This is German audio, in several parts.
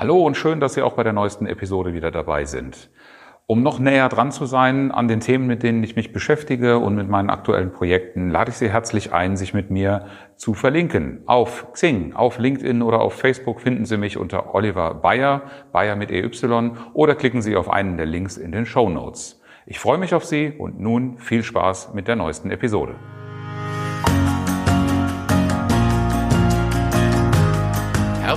Hallo und schön, dass Sie auch bei der neuesten Episode wieder dabei sind. Um noch näher dran zu sein an den Themen, mit denen ich mich beschäftige und mit meinen aktuellen Projekten, lade ich Sie herzlich ein, sich mit mir zu verlinken. Auf Xing, auf LinkedIn oder auf Facebook finden Sie mich unter Oliver Bayer, Bayer mit EY, oder klicken Sie auf einen der Links in den Show Notes. Ich freue mich auf Sie und nun viel Spaß mit der neuesten Episode.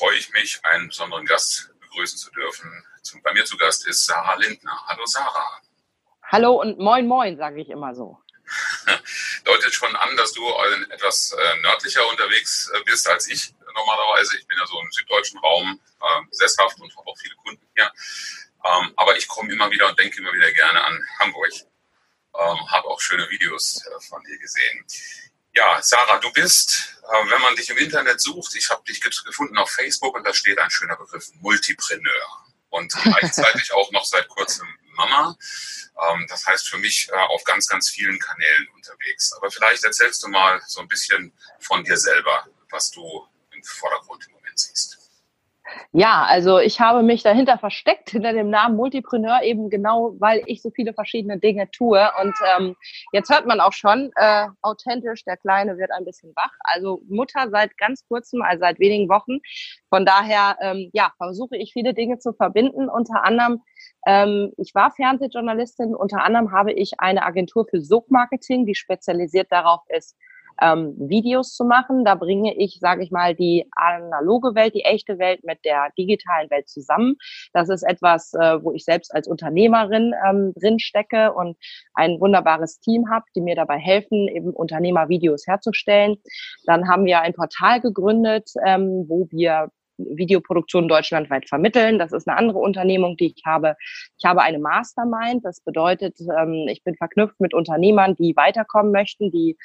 freue ich mich, einen besonderen Gast begrüßen zu dürfen. Bei mir zu Gast ist Sarah Lindner. Hallo Sarah. Hallo und moin moin, sage ich immer so. Deutet schon an, dass du etwas äh, nördlicher unterwegs äh, bist als ich normalerweise. Ich bin ja so im süddeutschen Raum äh, sesshaft und habe auch viele Kunden hier. Ähm, aber ich komme immer wieder und denke immer wieder gerne an Hamburg. Ähm, habe auch schöne Videos äh, von dir gesehen. Ja, Sarah, du bist, äh, wenn man dich im Internet sucht, ich habe dich gefunden auf Facebook und da steht ein schöner Begriff, Multipreneur. Und gleichzeitig auch noch seit kurzem Mama. Ähm, das heißt für mich äh, auf ganz, ganz vielen Kanälen unterwegs. Aber vielleicht erzählst du mal so ein bisschen von dir selber, was du im Vordergrund im Moment siehst. Ja, also ich habe mich dahinter versteckt, hinter dem Namen Multipreneur, eben genau, weil ich so viele verschiedene Dinge tue. Und ähm, jetzt hört man auch schon, äh, authentisch, der Kleine wird ein bisschen wach. Also Mutter seit ganz kurzem, also seit wenigen Wochen. Von daher, ähm, ja, versuche ich viele Dinge zu verbinden. Unter anderem, ähm, ich war Fernsehjournalistin, unter anderem habe ich eine Agentur für Sogmarketing, die spezialisiert darauf ist, ähm, Videos zu machen. Da bringe ich, sage ich mal, die analoge Welt, die echte Welt mit der digitalen Welt zusammen. Das ist etwas, äh, wo ich selbst als Unternehmerin ähm, drin stecke und ein wunderbares Team habe, die mir dabei helfen, eben Unternehmervideos herzustellen. Dann haben wir ein Portal gegründet, ähm, wo wir Videoproduktion deutschlandweit vermitteln. Das ist eine andere Unternehmung, die ich habe. Ich habe eine Mastermind. Das bedeutet, ähm, ich bin verknüpft mit Unternehmern, die weiterkommen möchten, die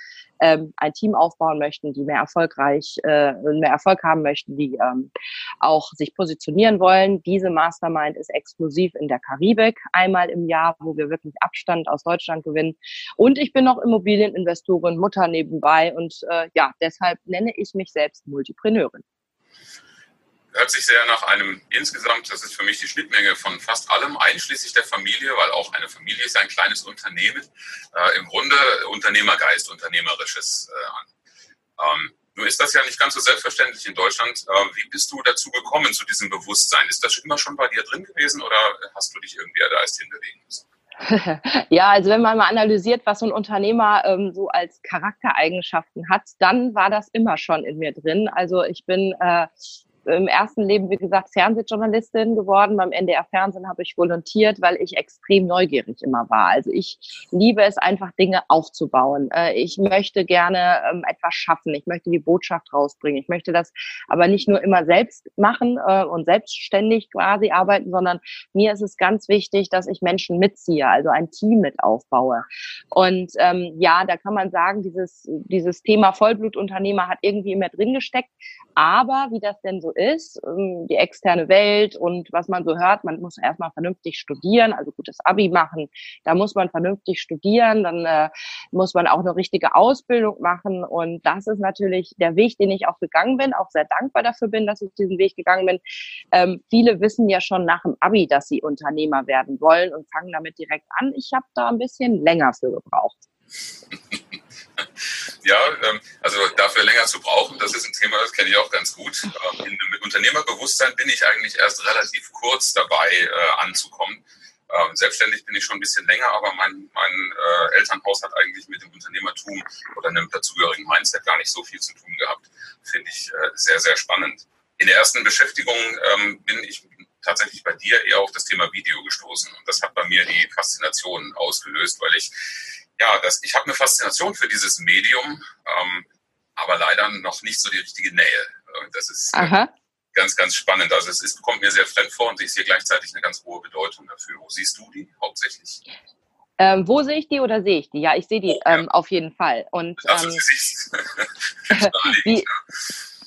ähm, ein Team aufbauen möchten, die mehr erfolgreich, äh, mehr Erfolg haben möchten, die ähm, auch sich positionieren wollen. Diese Mastermind ist exklusiv in der Karibik einmal im Jahr, wo wir wirklich Abstand aus Deutschland gewinnen. Und ich bin noch Immobilieninvestorin, Mutter nebenbei und äh, ja, deshalb nenne ich mich selbst Multipreneurin hört sich sehr nach einem insgesamt, das ist für mich die Schnittmenge von fast allem, einschließlich der Familie, weil auch eine Familie ist ein kleines Unternehmen, äh, im Grunde Unternehmergeist, Unternehmerisches äh, an. Ähm, nur ist das ja nicht ganz so selbstverständlich in Deutschland. Äh, wie bist du dazu gekommen, zu diesem Bewusstsein? Ist das immer schon bei dir drin gewesen oder hast du dich irgendwie da erst hinbewegen müssen? ja, also wenn man mal analysiert, was so ein Unternehmer ähm, so als Charaktereigenschaften hat, dann war das immer schon in mir drin. Also ich bin äh, im ersten Leben, wie gesagt, Fernsehjournalistin geworden. Beim NDR Fernsehen habe ich volontiert, weil ich extrem neugierig immer war. Also ich liebe es einfach, Dinge aufzubauen. Äh, ich möchte gerne ähm, etwas schaffen. Ich möchte die Botschaft rausbringen. Ich möchte das aber nicht nur immer selbst machen äh, und selbstständig quasi arbeiten, sondern mir ist es ganz wichtig, dass ich Menschen mitziehe, also ein Team mit aufbaue. Und ähm, ja, da kann man sagen, dieses, dieses Thema Vollblutunternehmer hat irgendwie immer drin gesteckt. Aber wie das denn so ist, ähm, die externe Welt und was man so hört, man muss erstmal vernünftig studieren, also gutes Abi machen, da muss man vernünftig studieren, dann äh, muss man auch eine richtige Ausbildung machen und das ist natürlich der Weg, den ich auch gegangen bin, auch sehr dankbar dafür bin, dass ich diesen Weg gegangen bin. Ähm, viele wissen ja schon nach dem Abi, dass sie Unternehmer werden wollen und fangen damit direkt an. Ich habe da ein bisschen länger für gebraucht. Ja, ähm, also dafür länger zu brauchen, das ist ein Thema, das kenne ich auch ganz gut. Ähm, mit Unternehmerbewusstsein bin ich eigentlich erst relativ kurz dabei äh, anzukommen. Ähm, selbstständig bin ich schon ein bisschen länger, aber mein, mein äh, Elternhaus hat eigentlich mit dem Unternehmertum oder einem dazugehörigen Mindset gar nicht so viel zu tun gehabt. Finde ich äh, sehr, sehr spannend. In der ersten Beschäftigung ähm, bin ich tatsächlich bei dir eher auf das Thema Video gestoßen. Und das hat bei mir die Faszination ausgelöst, weil ich ja, das, ich habe eine Faszination für dieses Medium, ähm, aber leider noch nicht so die richtige Nähe. Das ist, äh, ganz, ganz spannend. Also es ist, kommt mir sehr fremd vor und ich sehe gleichzeitig eine ganz hohe Bedeutung dafür. Wo siehst du die hauptsächlich? Ähm, wo sehe ich die oder sehe ich die? Ja, ich sehe die oh, ja. ähm, auf jeden Fall. Und ähm, wie,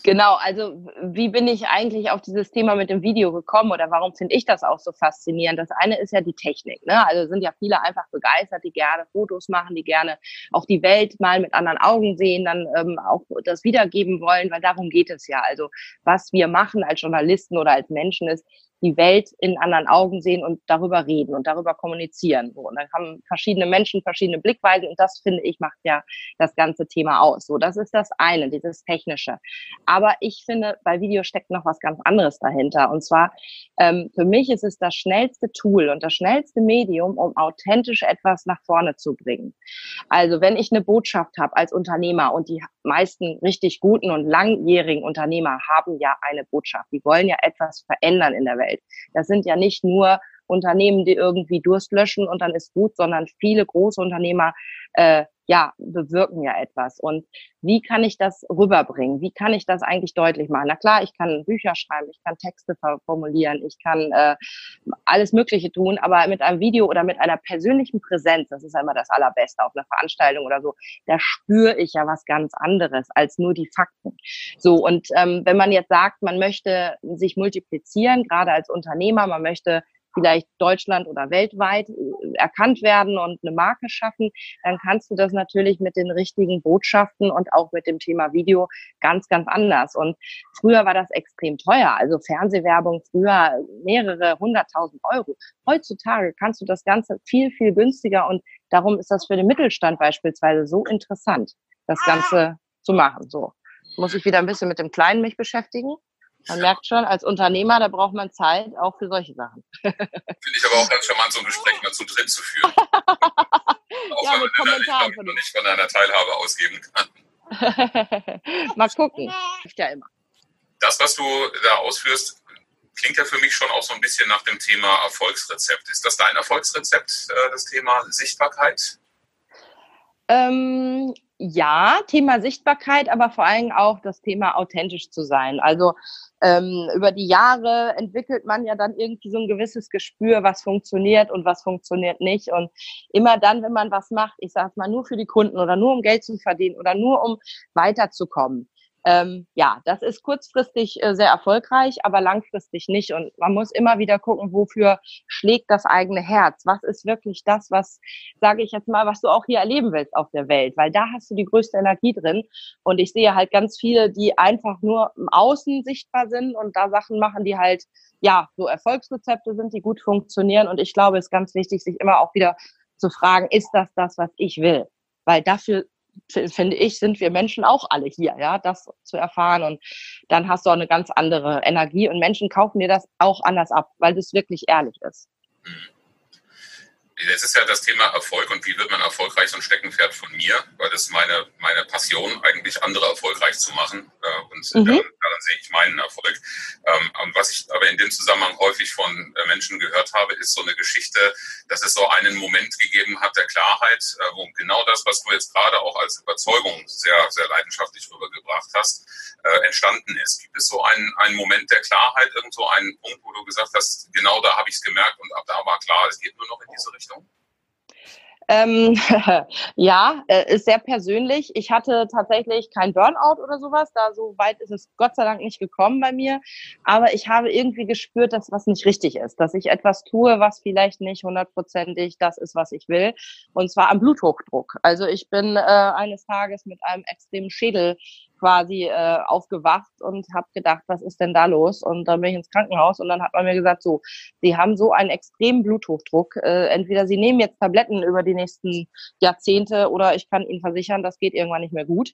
Genau, also wie bin ich eigentlich auf dieses Thema mit dem Video gekommen oder warum finde ich das auch so faszinierend? Das eine ist ja die Technik. Ne? Also sind ja viele einfach begeistert, die gerne Fotos machen, die gerne auch die Welt mal mit anderen Augen sehen, dann ähm, auch das wiedergeben wollen, weil darum geht es ja. Also was wir machen als Journalisten oder als Menschen ist, die Welt in anderen Augen sehen und darüber reden und darüber kommunizieren. So, und dann haben verschiedene Menschen verschiedene Blickweisen und das finde ich macht ja das ganze Thema aus. So, das ist das eine, dieses technische. Aber ich finde, bei Video steckt noch was ganz anderes dahinter. Und zwar ähm, für mich ist es das schnellste Tool und das schnellste Medium, um authentisch etwas nach vorne zu bringen. Also wenn ich eine Botschaft habe als Unternehmer und die meisten richtig guten und langjährigen Unternehmer haben ja eine Botschaft. Die wollen ja etwas verändern in der Welt. Welt. Das sind ja nicht nur Unternehmen, die irgendwie Durst löschen und dann ist gut, sondern viele große Unternehmer äh, ja, bewirken ja etwas. Und wie kann ich das rüberbringen? Wie kann ich das eigentlich deutlich machen? Na klar, ich kann Bücher schreiben, ich kann Texte formulieren, ich kann äh, alles Mögliche tun, aber mit einem Video oder mit einer persönlichen Präsenz, das ist ja immer das Allerbeste auf einer Veranstaltung oder so, da spüre ich ja was ganz anderes als nur die Fakten. So, und ähm, wenn man jetzt sagt, man möchte sich multiplizieren, gerade als Unternehmer, man möchte vielleicht Deutschland oder weltweit äh, erkannt werden und eine Marke schaffen, dann kannst du das natürlich mit den richtigen Botschaften und auch mit dem Thema Video ganz, ganz anders. Und früher war das extrem teuer. Also Fernsehwerbung früher mehrere hunderttausend Euro. Heutzutage kannst du das Ganze viel, viel günstiger und darum ist das für den Mittelstand beispielsweise so interessant, das Ganze zu machen. So muss ich wieder ein bisschen mit dem Kleinen mich beschäftigen. Man merkt schon, als Unternehmer, da braucht man Zeit auch für solche Sachen. Finde ich aber auch ganz charmant, so ein Gespräch mal zu dritt zu führen. auch ja, wenn man Kommentaren nicht, nicht von einer Teilhabe ausgeben kann. mal gucken. Ja immer. Das, was du da ausführst, klingt ja für mich schon auch so ein bisschen nach dem Thema Erfolgsrezept. Ist das dein Erfolgsrezept, äh, das Thema Sichtbarkeit? Ähm, ja, Thema Sichtbarkeit, aber vor allem auch das Thema authentisch zu sein. Also ähm, über die Jahre entwickelt man ja dann irgendwie so ein gewisses Gespür, was funktioniert und was funktioniert nicht. Und immer dann, wenn man was macht, ich sage mal nur für die Kunden oder nur um Geld zu verdienen oder nur um weiterzukommen, ähm, ja, das ist kurzfristig äh, sehr erfolgreich, aber langfristig nicht. Und man muss immer wieder gucken, wofür schlägt das eigene Herz? Was ist wirklich das, was, sage ich jetzt mal, was du auch hier erleben willst auf der Welt? Weil da hast du die größte Energie drin. Und ich sehe halt ganz viele, die einfach nur im Außen sichtbar sind und da Sachen machen, die halt, ja, so Erfolgsrezepte sind, die gut funktionieren. Und ich glaube, es ist ganz wichtig, sich immer auch wieder zu fragen, ist das das, was ich will? Weil dafür finde ich, sind wir Menschen auch alle hier, ja, das zu erfahren. Und dann hast du auch eine ganz andere Energie und Menschen kaufen dir das auch anders ab, weil das wirklich ehrlich ist. Jetzt ist ja das Thema Erfolg und wie wird man erfolgreich, so ein Steckenpferd von mir, weil das meine, meine Passion, eigentlich andere erfolgreich zu machen. Äh, und mhm. daran, daran, sehe ich meinen Erfolg. Ähm, was ich aber in dem Zusammenhang häufig von äh, Menschen gehört habe, ist so eine Geschichte, dass es so einen Moment gegeben hat der Klarheit, äh, wo genau das, was du jetzt gerade auch als Überzeugung sehr, sehr leidenschaftlich rübergebracht hast, entstanden ist. Gibt es so einen, einen Moment der Klarheit, irgend so einen Punkt, wo du gesagt hast, genau da habe ich es gemerkt und ab da war klar, es geht nur noch in diese Richtung? Ähm, ja, äh, ist sehr persönlich. Ich hatte tatsächlich kein Burnout oder sowas. Da so weit ist es Gott sei Dank nicht gekommen bei mir. Aber ich habe irgendwie gespürt, dass was nicht richtig ist, dass ich etwas tue, was vielleicht nicht hundertprozentig das ist, was ich will. Und zwar am Bluthochdruck. Also ich bin äh, eines Tages mit einem extremen Schädel quasi äh, aufgewacht und habe gedacht, was ist denn da los? Und dann bin ich ins Krankenhaus und dann hat man mir gesagt, so, Sie haben so einen extremen Bluthochdruck. Äh, entweder Sie nehmen jetzt Tabletten über die nächsten Jahrzehnte oder ich kann Ihnen versichern, das geht irgendwann nicht mehr gut.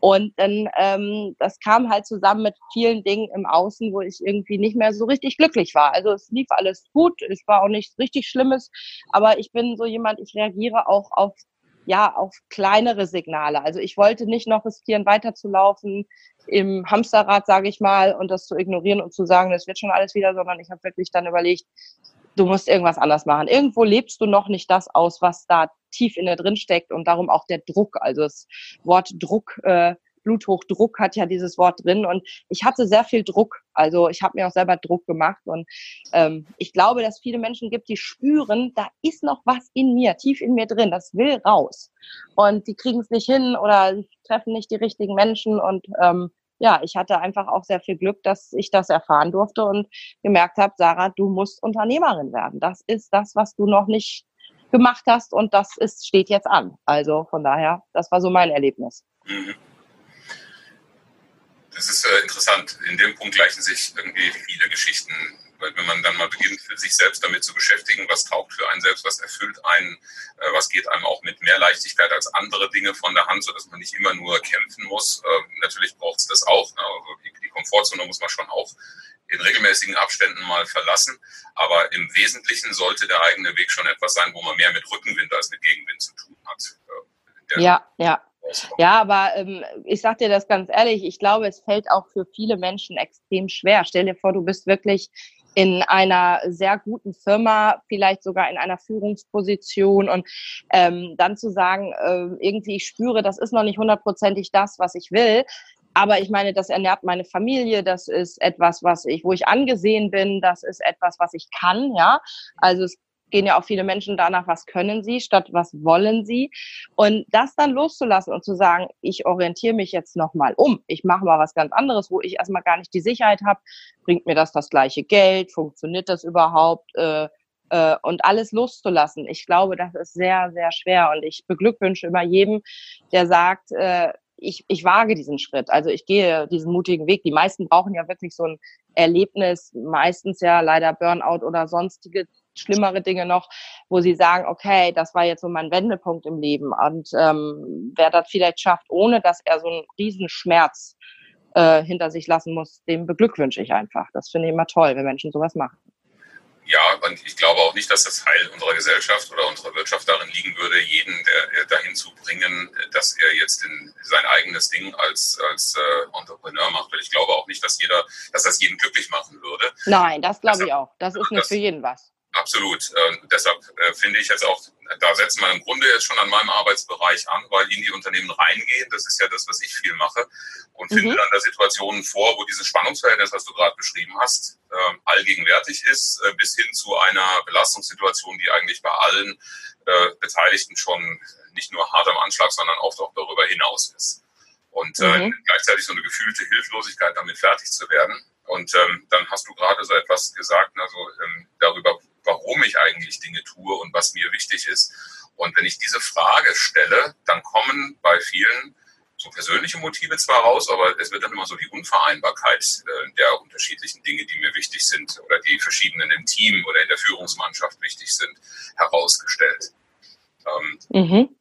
Und dann, ähm, das kam halt zusammen mit vielen Dingen im Außen, wo ich irgendwie nicht mehr so richtig glücklich war. Also es lief alles gut, es war auch nichts richtig Schlimmes, aber ich bin so jemand, ich reagiere auch auf ja auf kleinere Signale. Also ich wollte nicht noch riskieren, weiterzulaufen im Hamsterrad, sage ich mal, und das zu ignorieren und zu sagen, das wird schon alles wieder, sondern ich habe wirklich dann überlegt, du musst irgendwas anders machen. Irgendwo lebst du noch nicht das aus, was da tief in dir drin steckt und darum auch der Druck. Also das Wort Druck äh, Bluthochdruck hat ja dieses Wort drin und ich hatte sehr viel Druck. Also ich habe mir auch selber Druck gemacht und ähm, ich glaube, dass viele Menschen gibt, die spüren, da ist noch was in mir, tief in mir drin, das will raus und die kriegen es nicht hin oder treffen nicht die richtigen Menschen und ähm, ja, ich hatte einfach auch sehr viel Glück, dass ich das erfahren durfte und gemerkt habe, Sarah, du musst Unternehmerin werden. Das ist das, was du noch nicht gemacht hast und das ist, steht jetzt an. Also von daher, das war so mein Erlebnis. Mhm. Das ist äh, interessant. In dem Punkt gleichen sich irgendwie viele Geschichten. Weil wenn man dann mal beginnt, sich selbst damit zu beschäftigen, was taugt für einen selbst, was erfüllt einen, äh, was geht einem auch mit mehr Leichtigkeit als andere Dinge von der Hand, sodass man nicht immer nur kämpfen muss. Äh, natürlich braucht es das auch. Ne? Also die, die Komfortzone muss man schon auch in regelmäßigen Abständen mal verlassen. Aber im Wesentlichen sollte der eigene Weg schon etwas sein, wo man mehr mit Rückenwind als mit Gegenwind zu tun hat. Der ja, ja. Ja, aber ähm, ich sag dir das ganz ehrlich, ich glaube, es fällt auch für viele Menschen extrem schwer. Stell dir vor, du bist wirklich in einer sehr guten Firma, vielleicht sogar in einer Führungsposition und ähm, dann zu sagen, äh, irgendwie ich spüre, das ist noch nicht hundertprozentig das, was ich will, aber ich meine, das ernährt meine Familie, das ist etwas, was ich, wo ich angesehen bin, das ist etwas, was ich kann, ja. Also es gehen ja auch viele Menschen danach, was können sie, statt was wollen sie. Und das dann loszulassen und zu sagen, ich orientiere mich jetzt nochmal um. Ich mache mal was ganz anderes, wo ich erstmal gar nicht die Sicherheit habe. Bringt mir das das gleiche Geld? Funktioniert das überhaupt? Äh, äh, und alles loszulassen. Ich glaube, das ist sehr, sehr schwer. Und ich beglückwünsche immer jedem, der sagt, äh, ich, ich wage diesen Schritt. Also ich gehe diesen mutigen Weg. Die meisten brauchen ja wirklich so ein Erlebnis, meistens ja leider Burnout oder sonstige schlimmere Dinge noch, wo sie sagen, okay, das war jetzt so mein Wendepunkt im Leben. Und ähm, wer das vielleicht schafft, ohne dass er so einen Riesenschmerz äh, hinter sich lassen muss, dem beglückwünsche ich einfach. Das finde ich immer toll, wenn Menschen sowas machen ja, und ich glaube auch nicht, dass das Heil unserer Gesellschaft oder unserer Wirtschaft darin liegen würde, jeden der, dahin zu bringen, dass er jetzt in sein eigenes Ding als, als äh, Entrepreneur macht. Weil ich glaube auch nicht, dass jeder, dass das jeden glücklich machen würde. Nein, das glaube ich auch. Das ist nicht das, für jeden was. Absolut. Äh, deshalb äh, finde ich jetzt auch, da setzen wir im Grunde jetzt schon an meinem Arbeitsbereich an, weil in die Unternehmen reingehen, das ist ja das, was ich viel mache, und mhm. finde dann da Situationen vor, wo dieses Spannungsverhältnis, was du gerade beschrieben hast, äh, allgegenwärtig ist, äh, bis hin zu einer Belastungssituation, die eigentlich bei allen äh, Beteiligten schon nicht nur hart am Anschlag, sondern oft auch darüber hinaus ist. Und äh, mhm. gleichzeitig so eine gefühlte Hilflosigkeit, damit fertig zu werden. Und ähm, dann hast du gerade so etwas gesagt, also ähm, darüber, warum ich eigentlich Dinge tue und was mir wichtig ist. Und wenn ich diese Frage stelle, dann kommen bei vielen so persönliche Motive zwar raus, aber es wird dann immer so die Unvereinbarkeit äh, der unterschiedlichen Dinge, die mir wichtig sind oder die verschiedenen im Team oder in der Führungsmannschaft wichtig sind, herausgestellt. Ähm, mhm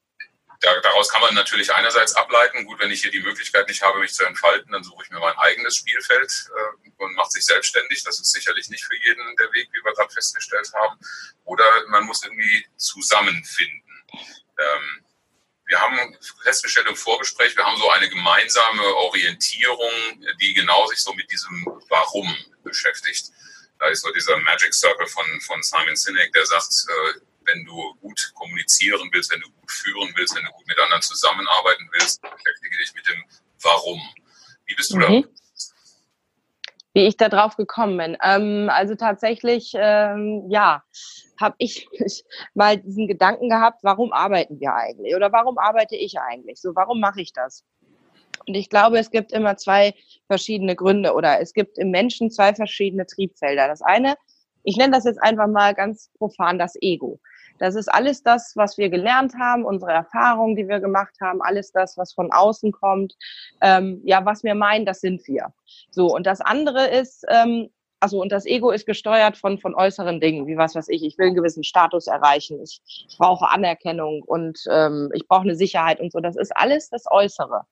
daraus kann man natürlich einerseits ableiten, gut, wenn ich hier die Möglichkeit nicht habe, mich zu entfalten, dann suche ich mir mein eigenes Spielfeld äh, und mache sich selbstständig. Das ist sicherlich nicht für jeden der Weg, wie wir gerade festgestellt haben. Oder man muss irgendwie zusammenfinden. Ähm, wir haben festgestellt im Vorgespräch, wir haben so eine gemeinsame Orientierung, die genau sich so mit diesem Warum beschäftigt. Da ist so dieser Magic Circle von, von Simon Sinek, der sagt, äh, wenn du gut kommunizieren willst, wenn du gut führen willst, wenn du gut mit anderen zusammenarbeiten willst, beschäftige dich mit dem Warum. Wie bist du mhm. da? Wie ich da drauf gekommen bin. Ähm, also tatsächlich, ähm, ja, habe ich mal diesen Gedanken gehabt, warum arbeiten wir eigentlich? Oder warum arbeite ich eigentlich? So, warum mache ich das? Und ich glaube, es gibt immer zwei verschiedene Gründe oder es gibt im Menschen zwei verschiedene Triebfelder. Das eine, ich nenne das jetzt einfach mal ganz profan das Ego. Das ist alles das, was wir gelernt haben, unsere Erfahrungen, die wir gemacht haben, alles das, was von außen kommt. Ähm, ja, was wir meinen, das sind wir. So, und das andere ist, ähm, also und das Ego ist gesteuert von von äußeren Dingen, wie was weiß ich. Ich will einen gewissen Status erreichen, ich, ich brauche Anerkennung und ähm, ich brauche eine Sicherheit und so. Das ist alles das Äußere.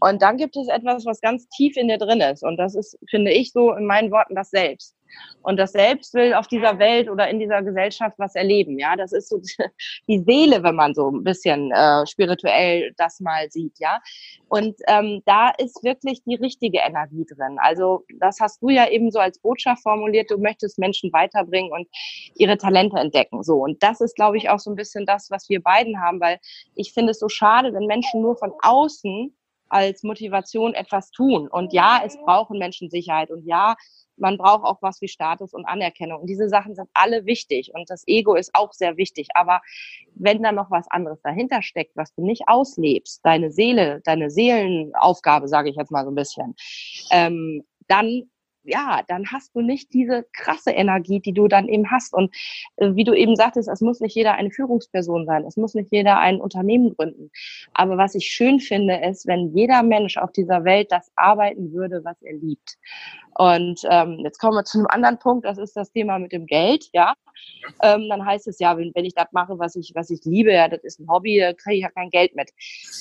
Und dann gibt es etwas, was ganz tief in dir drin ist und das ist, finde ich, so in meinen Worten das Selbst und das Selbst will auf dieser Welt oder in dieser Gesellschaft was erleben. Ja, das ist so die Seele, wenn man so ein bisschen äh, spirituell das mal sieht. Ja, und ähm, da ist wirklich die richtige Energie drin. Also das hast du ja eben so als Botschaft formuliert. Du möchtest Menschen weiterbringen und ihre Talente entdecken. So und das ist, glaube ich, auch so ein bisschen das, was wir beiden haben, weil ich finde es so schade, wenn Menschen nur von außen als Motivation etwas tun. Und ja, es brauchen Menschen Sicherheit und ja, man braucht auch was wie Status und Anerkennung. Und diese Sachen sind alle wichtig und das Ego ist auch sehr wichtig. Aber wenn da noch was anderes dahinter steckt, was du nicht auslebst, deine Seele, deine Seelenaufgabe, sage ich jetzt mal so ein bisschen, ähm, dann ja, dann hast du nicht diese krasse Energie, die du dann eben hast. Und äh, wie du eben sagtest, es muss nicht jeder eine Führungsperson sein, es muss nicht jeder ein Unternehmen gründen. Aber was ich schön finde, ist, wenn jeder Mensch auf dieser Welt das arbeiten würde, was er liebt. Und ähm, jetzt kommen wir zu einem anderen Punkt, das ist das Thema mit dem Geld, ja. Ähm, dann heißt es ja, wenn, wenn ich das mache, was ich, was ich liebe, ja, das ist ein Hobby, da kriege ich ja kein Geld mit.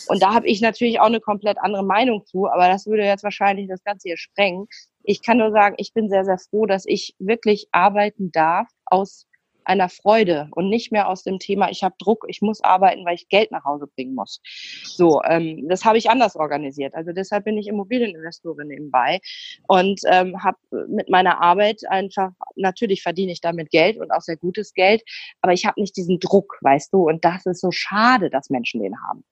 Und da habe ich natürlich auch eine komplett andere Meinung zu, aber das würde jetzt wahrscheinlich das Ganze hier sprengen. Ich kann nur sagen, ich bin sehr, sehr froh, dass ich wirklich arbeiten darf aus einer Freude und nicht mehr aus dem Thema, ich habe Druck, ich muss arbeiten, weil ich Geld nach Hause bringen muss. So, ähm, das habe ich anders organisiert. Also deshalb bin ich Immobilieninvestorin nebenbei und ähm, habe mit meiner Arbeit einfach, natürlich verdiene ich damit Geld und auch sehr gutes Geld, aber ich habe nicht diesen Druck, weißt du, und das ist so schade, dass Menschen den haben.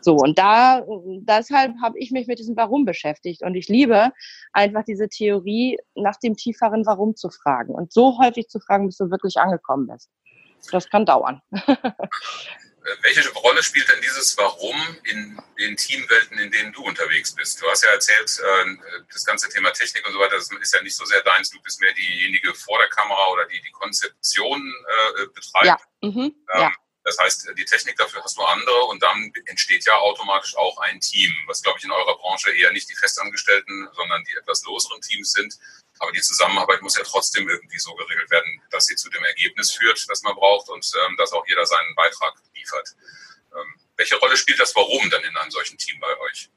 So, und da, deshalb habe ich mich mit diesem Warum beschäftigt und ich liebe einfach diese Theorie, nach dem tieferen Warum zu fragen und so häufig zu fragen, bis du wirklich angekommen gekommen bist. Das kann dauern. Äh, welche Rolle spielt denn dieses Warum in den Teamwelten, in denen du unterwegs bist? Du hast ja erzählt, äh, das ganze Thema Technik und so weiter, das ist ja nicht so sehr deins. Du bist mehr diejenige vor der Kamera oder die die Konzeption äh, betreibt. Ja. Mhm. Ähm, ja. Das heißt, die Technik dafür hast du andere und dann entsteht ja automatisch auch ein Team, was glaube ich in eurer Branche eher nicht die Festangestellten, sondern die etwas loseren Teams sind. Aber die Zusammenarbeit muss ja trotzdem irgendwie so geregelt werden, dass sie zu dem Ergebnis führt, das man braucht und ähm, dass auch jeder seinen Beitrag liefert. Ähm, welche Rolle spielt das Warum dann in einem solchen Team bei euch?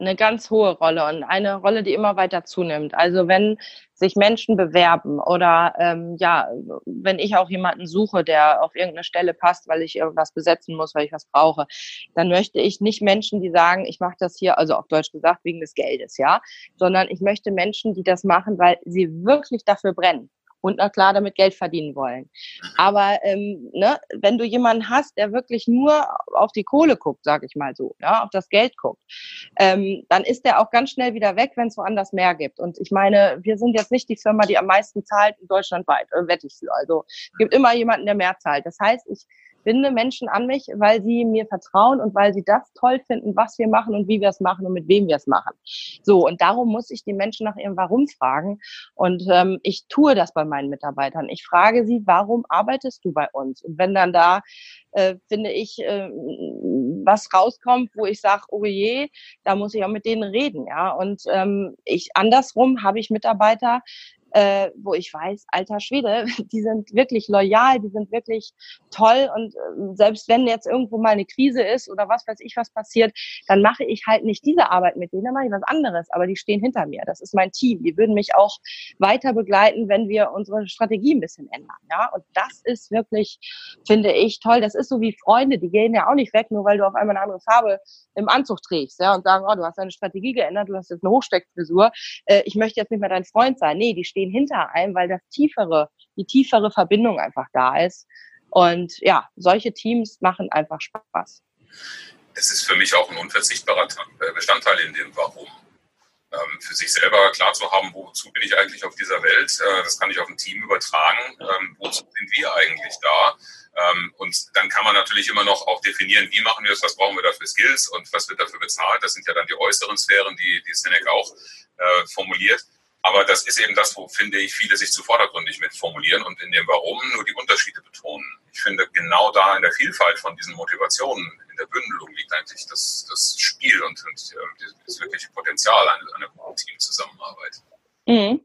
Eine ganz hohe Rolle und eine Rolle, die immer weiter zunimmt. Also wenn sich Menschen bewerben oder ähm, ja, wenn ich auch jemanden suche, der auf irgendeine Stelle passt, weil ich irgendwas besetzen muss, weil ich was brauche, dann möchte ich nicht Menschen, die sagen, ich mache das hier, also auf Deutsch gesagt, wegen des Geldes, ja, sondern ich möchte Menschen, die das machen, weil sie wirklich dafür brennen und na klar damit Geld verdienen wollen. Aber ähm, ne, wenn du jemanden hast, der wirklich nur auf die Kohle guckt, sage ich mal so, ja, auf das Geld guckt, ähm, dann ist der auch ganz schnell wieder weg, wenn es woanders mehr gibt. Und ich meine, wir sind jetzt nicht die Firma, die am meisten zahlt in deutschlandweit, äh, wette ich für. Also es gibt immer jemanden, der mehr zahlt. Das heißt, ich binde Menschen an mich, weil sie mir vertrauen und weil sie das toll finden, was wir machen und wie wir es machen und mit wem wir es machen. So, und darum muss ich die Menschen nach ihrem Warum fragen. Und ähm, ich tue das bei meinen Mitarbeitern. Ich frage sie, warum arbeitest du bei uns? Und wenn dann da, äh, finde ich, äh, was rauskommt, wo ich sage, oh je, da muss ich auch mit denen reden, ja. Und ähm, ich andersrum habe ich Mitarbeiter, äh, wo ich weiß, alter Schwede, die sind wirklich loyal, die sind wirklich toll und äh, selbst wenn jetzt irgendwo mal eine Krise ist oder was weiß ich, was passiert, dann mache ich halt nicht diese Arbeit mit denen, dann mache ich was anderes, aber die stehen hinter mir. Das ist mein Team. Die würden mich auch weiter begleiten, wenn wir unsere Strategie ein bisschen ändern. Ja, und das ist wirklich, finde ich, toll. Das ist so wie Freunde, die gehen ja auch nicht weg, nur weil du auf einmal eine andere Farbe im Anzug trägst, ja, und sagen, oh, du hast deine Strategie geändert, du hast jetzt eine Hochsteckfrisur, äh, ich möchte jetzt nicht mehr dein Freund sein. Nee, die stehen stehen hinter einem, weil das tiefere, die tiefere Verbindung einfach da ist. Und ja, solche Teams machen einfach Spaß. Es ist für mich auch ein unverzichtbarer äh, Bestandteil in dem Warum. Ähm, für sich selber klar zu haben, wozu bin ich eigentlich auf dieser Welt, äh, das kann ich auf ein Team übertragen, ähm, wozu sind wir eigentlich da. Ähm, und dann kann man natürlich immer noch auch definieren, wie machen wir das, was brauchen wir da für Skills und was wird dafür bezahlt. Das sind ja dann die äußeren Sphären, die, die Seneca auch äh, formuliert. Aber das ist eben das, wo, finde ich, viele sich zu vordergründig mit formulieren und in dem Warum nur die Unterschiede betonen. Ich finde, genau da in der Vielfalt von diesen Motivationen, in der Bündelung liegt eigentlich das, das Spiel und, und äh, das wirkliche Potenzial einer, einer Teamzusammenarbeit. Mhm.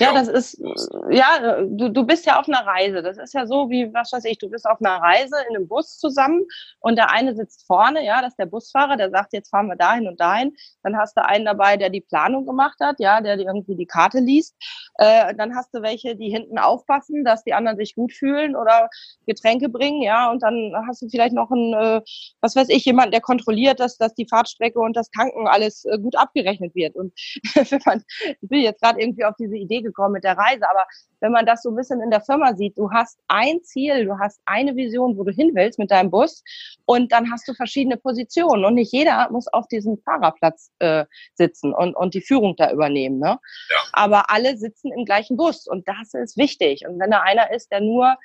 Ja, das ist, ja, du, du bist ja auf einer Reise. Das ist ja so wie, was weiß ich, du bist auf einer Reise in einem Bus zusammen und der eine sitzt vorne, ja, das ist der Busfahrer, der sagt, jetzt fahren wir dahin und dahin. Dann hast du einen dabei, der die Planung gemacht hat, ja, der irgendwie die Karte liest. Äh, dann hast du welche, die hinten aufpassen, dass die anderen sich gut fühlen oder Getränke bringen, ja, und dann hast du vielleicht noch einen, äh, was weiß ich, jemand, der kontrolliert, dass, dass die Fahrtstrecke und das Tanken alles äh, gut abgerechnet wird. Und wenn man, ich will jetzt gerade irgendwie auf diese Idee gekommen mit der Reise. Aber wenn man das so ein bisschen in der Firma sieht, du hast ein Ziel, du hast eine Vision, wo du hin willst mit deinem Bus und dann hast du verschiedene Positionen und nicht jeder muss auf diesem Fahrerplatz äh, sitzen und, und die Führung da übernehmen. Ne? Ja. Aber alle sitzen im gleichen Bus und das ist wichtig. Und wenn da einer ist, der nur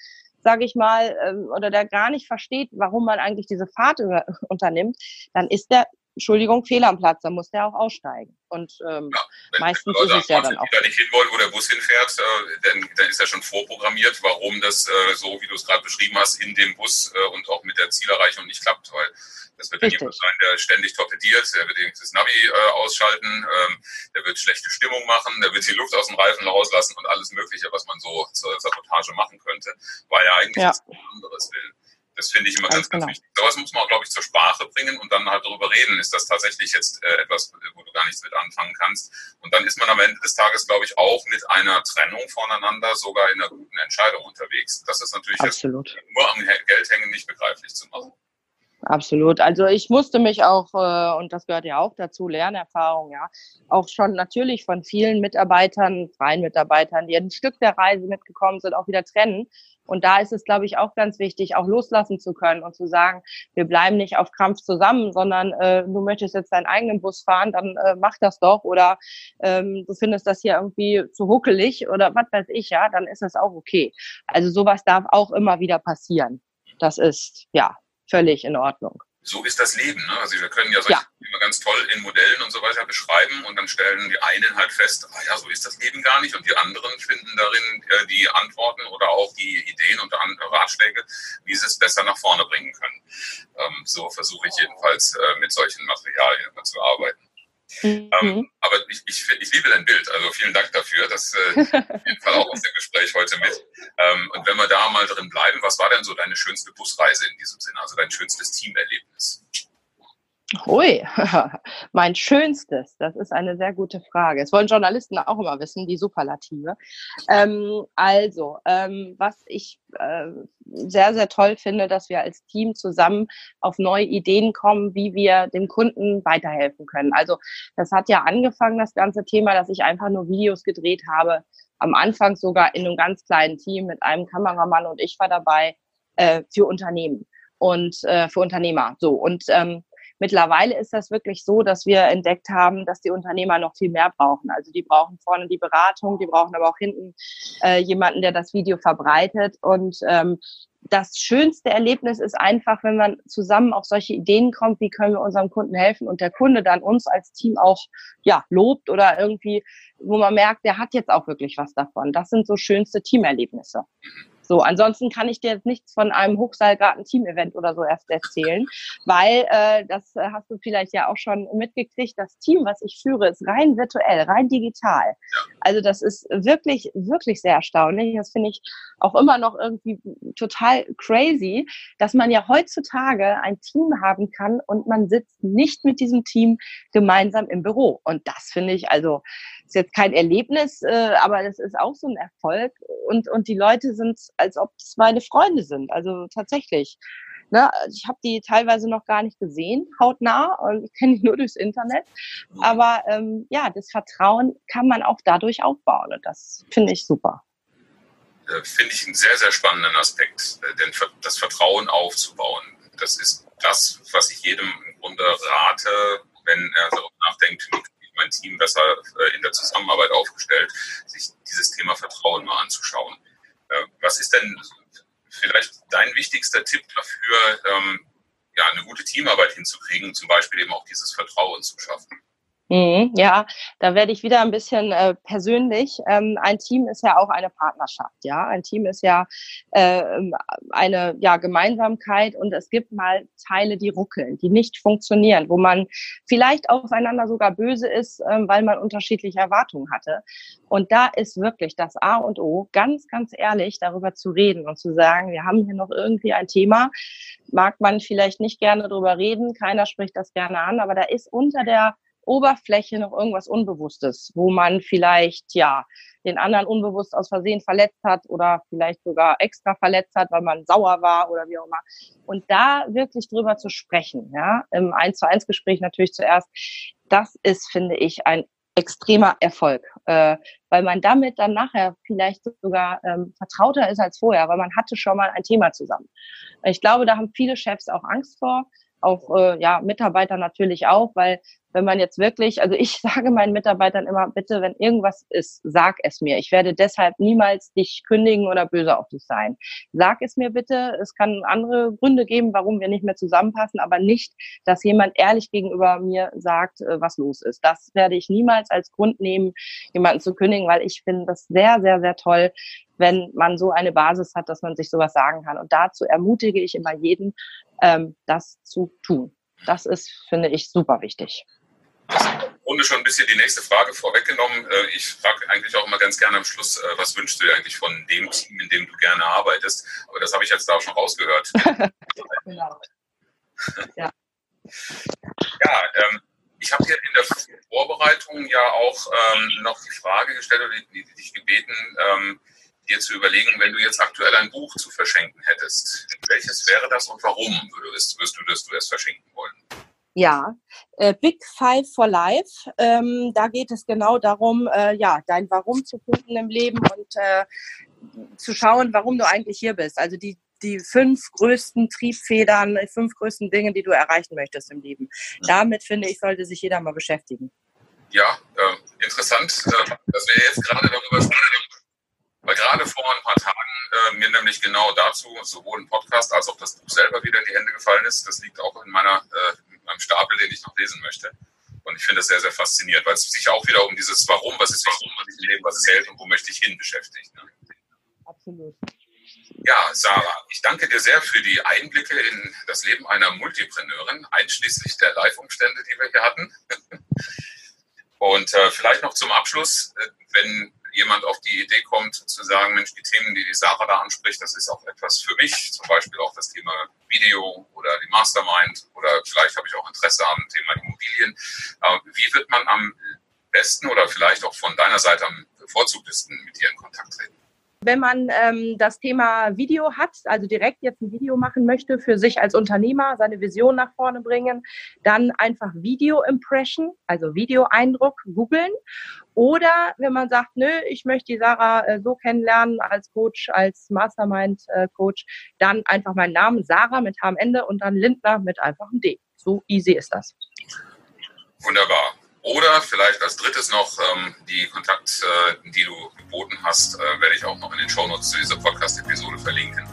sage ich mal, ähm, oder der gar nicht versteht, warum man eigentlich diese Fahrt unternimmt, dann ist der Entschuldigung, Fehler am Platz, dann muss der auch aussteigen. Und ähm, ja, meistens ist es ja dann auch. Wenn da nicht hinwollen, wo der Bus hinfährt, äh, dann, dann ist ja schon vorprogrammiert, warum das äh, so, wie du es gerade beschrieben hast, in dem Bus äh, und auch mit der Zielerreichung nicht klappt. Weil das wird dann jemand sein, der ständig torpediert, der wird das Navi äh, ausschalten, ähm, der wird schlechte Stimmung machen, der wird die Luft aus dem Reifen rauslassen und alles Mögliche, was man so zur Sabotage machen könnte, weil er eigentlich ja. was anderes will. Das finde ich immer ganz, ganz, genau. wichtig. Sowas muss man auch, glaube ich, zur Sprache bringen und dann halt darüber reden. Ist das tatsächlich jetzt äh, etwas, wo du gar nichts mit anfangen kannst? Und dann ist man am Ende des Tages, glaube ich, auch mit einer Trennung voneinander sogar in einer guten Entscheidung unterwegs. Das ist natürlich Absolut. nur am Geld hängen nicht begreiflich zu machen. Absolut. Also ich musste mich auch, äh, und das gehört ja auch dazu, Lernerfahrung, ja, auch schon natürlich von vielen Mitarbeitern, freien Mitarbeitern, die ein Stück der Reise mitgekommen sind, auch wieder trennen. Und da ist es, glaube ich, auch ganz wichtig, auch loslassen zu können und zu sagen, wir bleiben nicht auf Krampf zusammen, sondern äh, du möchtest jetzt deinen eigenen Bus fahren, dann äh, mach das doch. Oder ähm, du findest das hier irgendwie zu huckelig oder was weiß ich, ja, dann ist das auch okay. Also sowas darf auch immer wieder passieren. Das ist, ja, völlig in Ordnung so ist das Leben. Ne? Also wir können ja solche ja. immer ganz toll in Modellen und so weiter beschreiben und dann stellen die einen halt fest, ah ja, so ist das Leben gar nicht und die anderen finden darin äh, die Antworten oder auch die Ideen und Ratschläge, wie sie es besser nach vorne bringen können. Ähm, so versuche ich jedenfalls äh, mit solchen Materialien zu arbeiten. Ähm, mhm. Ähm, aber ich, ich, ich, liebe dein Bild, also vielen Dank dafür. Das äh, auf jeden Fall auch aus dem Gespräch heute mit. Ähm, und wenn wir da mal drin bleiben, was war denn so deine schönste Busreise in diesem Sinne, also dein schönstes Teamerlebnis? Ui, mein schönstes, das ist eine sehr gute Frage. Das wollen Journalisten auch immer wissen, die Superlative. Ähm, also, ähm, was ich äh, sehr, sehr toll finde, dass wir als Team zusammen auf neue Ideen kommen, wie wir dem Kunden weiterhelfen können. Also, das hat ja angefangen, das ganze Thema, dass ich einfach nur Videos gedreht habe. Am Anfang sogar in einem ganz kleinen Team mit einem Kameramann und ich war dabei äh, für Unternehmen und äh, für Unternehmer. So und ähm, Mittlerweile ist das wirklich so, dass wir entdeckt haben, dass die Unternehmer noch viel mehr brauchen. Also die brauchen vorne die Beratung, die brauchen aber auch hinten äh, jemanden, der das Video verbreitet. Und ähm, das schönste Erlebnis ist einfach, wenn man zusammen auf solche Ideen kommt, wie können wir unserem Kunden helfen und der Kunde dann uns als Team auch ja lobt oder irgendwie, wo man merkt, der hat jetzt auch wirklich was davon. Das sind so schönste Teamerlebnisse. So, ansonsten kann ich dir jetzt nichts von einem Hochseilgarten-Team-Event oder so erst erzählen, weil äh, das hast du vielleicht ja auch schon mitgekriegt. Das Team, was ich führe, ist rein virtuell, rein digital. Also das ist wirklich, wirklich sehr erstaunlich. Das finde ich auch immer noch irgendwie total crazy, dass man ja heutzutage ein Team haben kann und man sitzt nicht mit diesem Team gemeinsam im Büro. Und das finde ich also ist jetzt kein Erlebnis, äh, aber das ist auch so ein Erfolg. Und, und die Leute sind, als ob es meine Freunde sind. Also tatsächlich. Ne, ich habe die teilweise noch gar nicht gesehen, hautnah, und ich kenne die nur durchs Internet. Aber ähm, ja, das Vertrauen kann man auch dadurch aufbauen. Und das finde ich super. Äh, finde ich einen sehr, sehr spannenden Aspekt, äh, denn das Vertrauen aufzubauen. Das ist das, was ich jedem im Grunde rate, wenn er darüber nachdenkt, wie mein Team besser äh, in der Zusammenarbeit aufgestellt, sich dieses Thema Vertrauen mal anzuschauen. Äh, was ist denn vielleicht dein wichtigster Tipp dafür, ähm, ja, eine gute Teamarbeit hinzukriegen, zum Beispiel eben auch dieses Vertrauen zu schaffen? Mhm, ja, da werde ich wieder ein bisschen äh, persönlich. Ähm, ein Team ist ja auch eine Partnerschaft, ja. Ein Team ist ja äh, eine ja, Gemeinsamkeit und es gibt mal Teile, die ruckeln, die nicht funktionieren, wo man vielleicht aufeinander sogar böse ist, äh, weil man unterschiedliche Erwartungen hatte. Und da ist wirklich das A und O, ganz, ganz ehrlich darüber zu reden und zu sagen, wir haben hier noch irgendwie ein Thema, mag man vielleicht nicht gerne drüber reden, keiner spricht das gerne an, aber da ist unter der Oberfläche noch irgendwas Unbewusstes, wo man vielleicht ja den anderen unbewusst aus Versehen verletzt hat oder vielleicht sogar extra verletzt hat, weil man sauer war oder wie auch immer. Und da wirklich drüber zu sprechen, ja, im 1 zu 1 Gespräch natürlich zuerst, das ist, finde ich, ein extremer Erfolg, äh, weil man damit dann nachher vielleicht sogar ähm, vertrauter ist als vorher, weil man hatte schon mal ein Thema zusammen. Ich glaube, da haben viele Chefs auch Angst vor, auch äh, ja Mitarbeiter natürlich auch, weil wenn man jetzt wirklich, also ich sage meinen Mitarbeitern immer, bitte, wenn irgendwas ist, sag es mir. Ich werde deshalb niemals dich kündigen oder böse auf dich sein. Sag es mir bitte. Es kann andere Gründe geben, warum wir nicht mehr zusammenpassen, aber nicht, dass jemand ehrlich gegenüber mir sagt, äh, was los ist. Das werde ich niemals als Grund nehmen, jemanden zu kündigen, weil ich finde das sehr, sehr, sehr toll, wenn man so eine Basis hat, dass man sich sowas sagen kann. Und dazu ermutige ich immer jeden, ähm, das zu tun. Das ist, finde ich, super wichtig. Ist im Grunde schon ein bisschen die nächste Frage vorweggenommen. Äh, ich frage eigentlich auch immer ganz gerne am Schluss, äh, was wünschst du dir eigentlich von dem Team, in dem du gerne arbeitest? Aber das habe ich jetzt da auch schon rausgehört. genau. ja. Ja, ähm, ich habe hier in der Vorbereitung ja auch ähm, noch die Frage gestellt oder dich gebeten, ähm, dir zu überlegen, wenn du jetzt aktuell ein Buch zu verschenken hättest, welches wäre das und warum würdest, würdest du das du es verschenken wollen? Ja, äh, Big Five for Life. Ähm, da geht es genau darum, äh, ja, dein Warum zu finden im Leben und äh, zu schauen, warum du eigentlich hier bist. Also die die fünf größten Triebfedern, die fünf größten Dinge, die du erreichen möchtest im Leben. Damit finde ich, sollte sich jeder mal beschäftigen. Ja, äh, interessant, äh, dass wir jetzt gerade darüber sprechen, weil gerade vor ein paar Tagen äh, mir nämlich genau dazu sowohl ein Podcast als auch das Buch selber wieder in die Hände gefallen ist. Das liegt auch in meiner, äh, in meinem Stapel, den ich noch lesen möchte. Und ich finde das sehr, sehr faszinierend, weil es sich auch wieder um dieses Warum, was ist Warum, was ist im Leben, was zählt und wo möchte ich hin beschäftigt. Ne? Absolut. Ja, Sarah, ich danke dir sehr für die Einblicke in das Leben einer Multipreneurin, einschließlich der Live-Umstände, die wir hier hatten. Und äh, vielleicht noch zum Abschluss, äh, wenn jemand auf die Idee kommt, zu sagen, Mensch, die Themen, die die Sarah da anspricht, das ist auch etwas für mich, zum Beispiel auch das Thema Video oder die Mastermind oder vielleicht habe ich auch Interesse am Thema Immobilien. Wie wird man am besten oder vielleicht auch von deiner Seite am bevorzugtesten mit dir in Kontakt treten? Wenn man ähm, das Thema Video hat, also direkt jetzt ein Video machen möchte für sich als Unternehmer, seine Vision nach vorne bringen, dann einfach Video Impression, also Videoeindruck googeln. Oder wenn man sagt, nö, ich möchte die Sarah äh, so kennenlernen als Coach, als Mastermind-Coach, äh, dann einfach meinen Namen Sarah mit H am Ende und dann Lindner mit einfach einem D. So easy ist das. Wunderbar. Oder vielleicht als drittes noch ähm, die Kontakt, äh, die du geboten hast, äh, werde ich auch noch in den Shownotes zu dieser Podcast-Episode verlinken.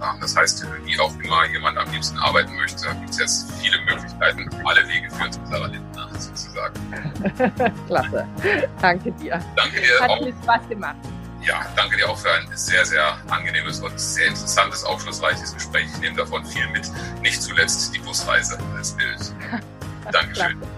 Ähm, das heißt, wie auch immer jemand am liebsten arbeiten möchte, gibt es jetzt viele Möglichkeiten. Alle Wege führen zu Sarah Lindner sozusagen. Klasse. Danke dir. Danke dir. Hat auch. viel Spaß gemacht. Ja, danke dir auch für ein sehr, sehr angenehmes und sehr interessantes, aufschlussreiches Gespräch. Ich nehme davon viel mit. Nicht zuletzt die Busreise als Bild. Dankeschön. Klasse.